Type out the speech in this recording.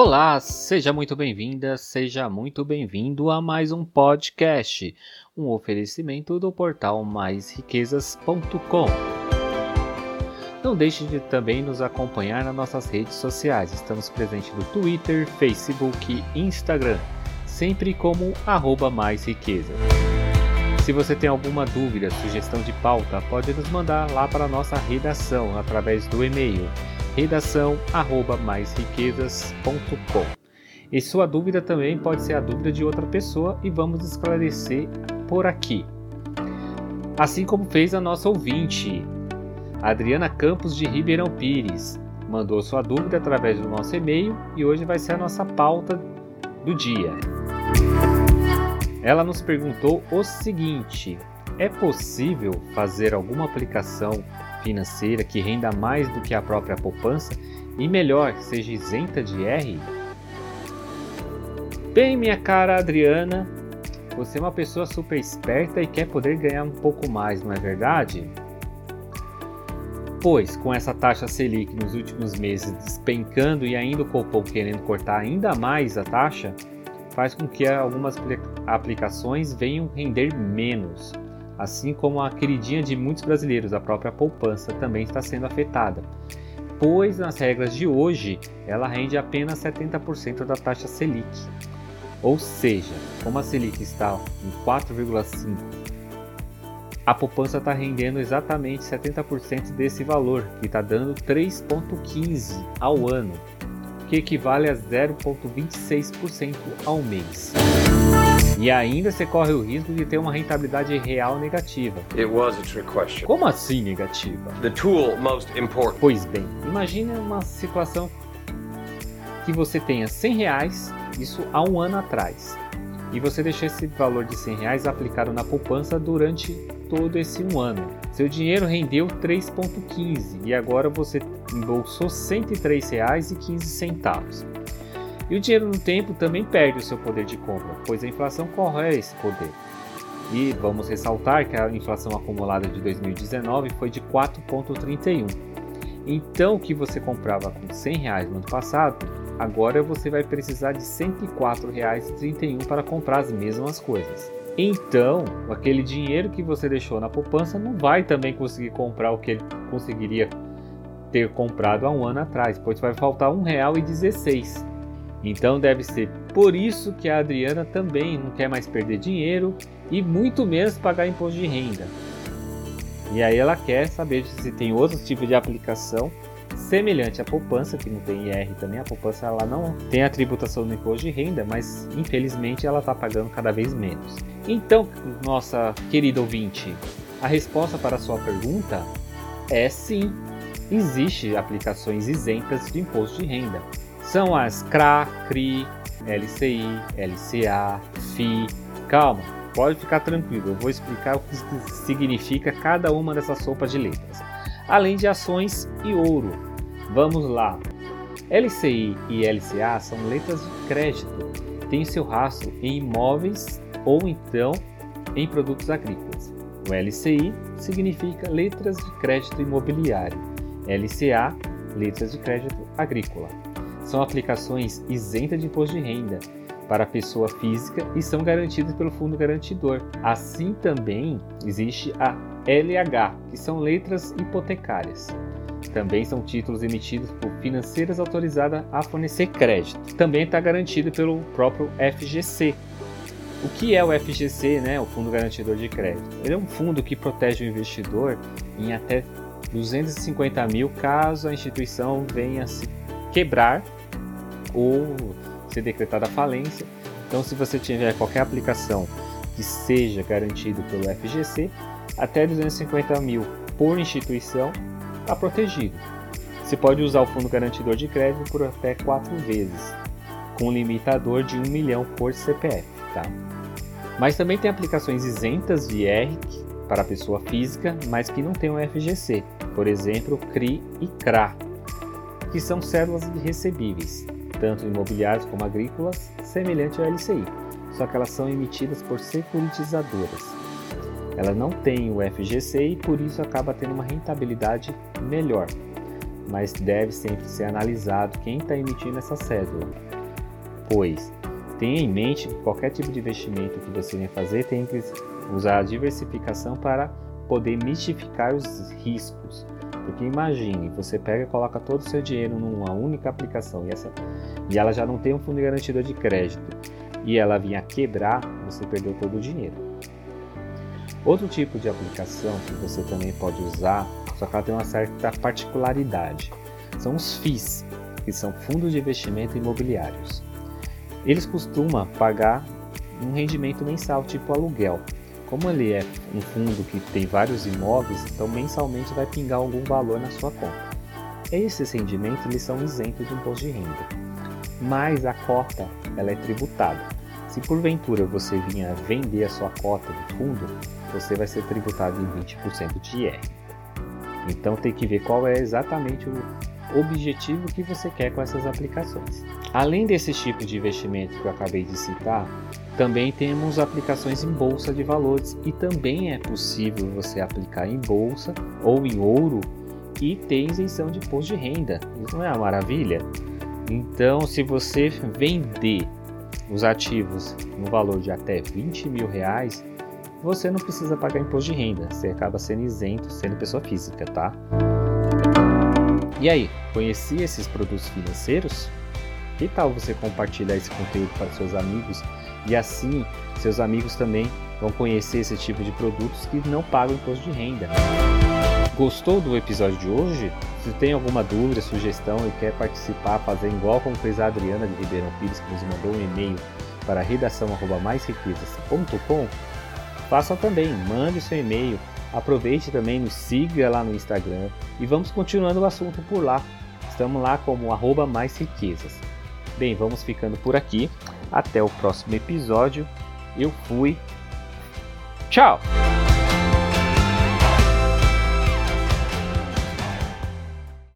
Olá, seja muito bem-vinda, seja muito bem-vindo a mais um podcast, um oferecimento do portal maisriquezas.com. Não deixe de também nos acompanhar nas nossas redes sociais. Estamos presentes no Twitter, Facebook e Instagram, sempre como arroba mais riqueza. Se você tem alguma dúvida, sugestão de pauta, pode nos mandar lá para a nossa redação através do e-mail redação@maisriquezas.com. E sua dúvida também pode ser a dúvida de outra pessoa e vamos esclarecer por aqui. Assim como fez a nossa ouvinte, Adriana Campos de Ribeirão Pires, mandou sua dúvida através do nosso e-mail e hoje vai ser a nossa pauta do dia. Ela nos perguntou o seguinte: é possível fazer alguma aplicação financeira que renda mais do que a própria poupança e melhor, seja isenta de R? Bem, minha cara Adriana, você é uma pessoa super esperta e quer poder ganhar um pouco mais, não é verdade? Pois, com essa taxa Selic nos últimos meses despencando e ainda o Copom querendo cortar ainda mais a taxa, faz com que algumas aplicações venham render menos assim como a queridinha de muitos brasileiros, a própria poupança, também está sendo afetada, pois nas regras de hoje ela rende apenas 70% da taxa Selic. Ou seja, como a Selic está em 4,5%, a poupança está rendendo exatamente 70% desse valor, que está dando 3,15% ao ano, que equivale a 0,26% ao mês. E ainda você corre o risco de ter uma rentabilidade real negativa. Como assim negativa? Pois bem, imagine uma situação que você tenha 100 reais, isso há um ano atrás, e você deixou esse valor de 100 reais aplicado na poupança durante todo esse um ano. Seu dinheiro rendeu 3,15 e agora você embolsou R$ 103,15. E o dinheiro no tempo também perde o seu poder de compra, pois a inflação corrói esse poder. E vamos ressaltar que a inflação acumulada de 2019 foi de 4,31. Então, o que você comprava com 100 reais no ano passado, agora você vai precisar de R$ 104,31 para comprar as mesmas coisas. Então, aquele dinheiro que você deixou na poupança não vai também conseguir comprar o que ele conseguiria ter comprado há um ano atrás, pois vai faltar R$ 1,16. Então deve ser por isso que a Adriana também não quer mais perder dinheiro e muito menos pagar imposto de renda. E aí ela quer saber se tem outro tipo de aplicação semelhante à poupança, que não tem IR também, a poupança ela não tem a tributação do imposto de renda, mas infelizmente ela está pagando cada vez menos. Então, nossa querida ouvinte, a resposta para a sua pergunta é sim, existe aplicações isentas de imposto de renda são as CRA, CRI, LCI, LCA, FI. Calma, pode ficar tranquilo, eu vou explicar o que significa cada uma dessas sopas de letras, além de ações e ouro. Vamos lá. LCI e LCA são letras de crédito, têm seu rastro em imóveis ou então em produtos agrícolas. O LCI significa letras de crédito imobiliário, LCA, letras de crédito agrícola são aplicações isentas de imposto de renda para a pessoa física e são garantidas pelo fundo garantidor. Assim também existe a LH, que são letras hipotecárias. Também são títulos emitidos por financeiras autorizadas a fornecer crédito. Também está garantido pelo próprio FGC. O que é o FGC, né, o Fundo Garantidor de Crédito? Ele é um fundo que protege o investidor em até 250 mil caso a instituição venha se quebrar ou ser decretada falência. Então, se você tiver qualquer aplicação que seja garantido pelo FGC, até 250 mil por instituição está protegido. Você pode usar o fundo garantidor de crédito por até quatro vezes, com um limitador de 1 milhão por CPF. Tá? Mas também tem aplicações isentas de R para a pessoa física, mas que não tem o FGC, por exemplo, CRI e CRA, que são cédulas de recebíveis tanto imobiliários como agrícolas, semelhante ao LCI, só que elas são emitidas por securitizadoras. Ela não tem o FGC e por isso acaba tendo uma rentabilidade melhor. mas deve sempre ser analisado quem está emitindo essa cédula, pois tenha em mente que qualquer tipo de investimento que você venha fazer tem que usar a diversificação para poder mitificar os riscos. Porque imagine, você pega e coloca todo o seu dinheiro numa única aplicação e, essa, e ela já não tem um fundo garantidor de crédito e ela vinha quebrar, você perdeu todo o dinheiro. Outro tipo de aplicação que você também pode usar, só que ela tem uma certa particularidade, são os FIIs, que são fundos de investimento imobiliários. Eles costumam pagar um rendimento mensal tipo aluguel, como ele é um fundo que tem vários imóveis, então mensalmente vai pingar algum valor na sua conta. Esses rendimentos eles são isentos de imposto de renda, mas a cota ela é tributada. Se porventura você vinha vender a sua cota do fundo, você vai ser tributado em 20% de IR. Então tem que ver qual é exatamente o objetivo que você quer com essas aplicações. Além desses tipos de investimento que eu acabei de citar, também temos aplicações em bolsa de valores e também é possível você aplicar em bolsa ou em ouro e ter isenção de imposto de renda. Isso não é uma maravilha? Então, se você vender os ativos no valor de até 20 mil reais, você não precisa pagar imposto de renda, você acaba sendo isento sendo pessoa física, tá? E aí, conhecia esses produtos financeiros? Que tal você compartilhar esse conteúdo para seus amigos e assim seus amigos também vão conhecer esse tipo de produtos que não pagam imposto de renda. Gostou do episódio de hoje? Se tem alguma dúvida, sugestão e quer participar, fazer igual como fez a Adriana de Ribeirão Pires, que nos mandou um e-mail para redação@maisriquezas.com, faça também, mande seu e-mail, aproveite também, nos siga lá no Instagram e vamos continuando o assunto por lá. Estamos lá como arroba mais riquezas. Bem, vamos ficando por aqui. Até o próximo episódio. Eu fui. Tchau!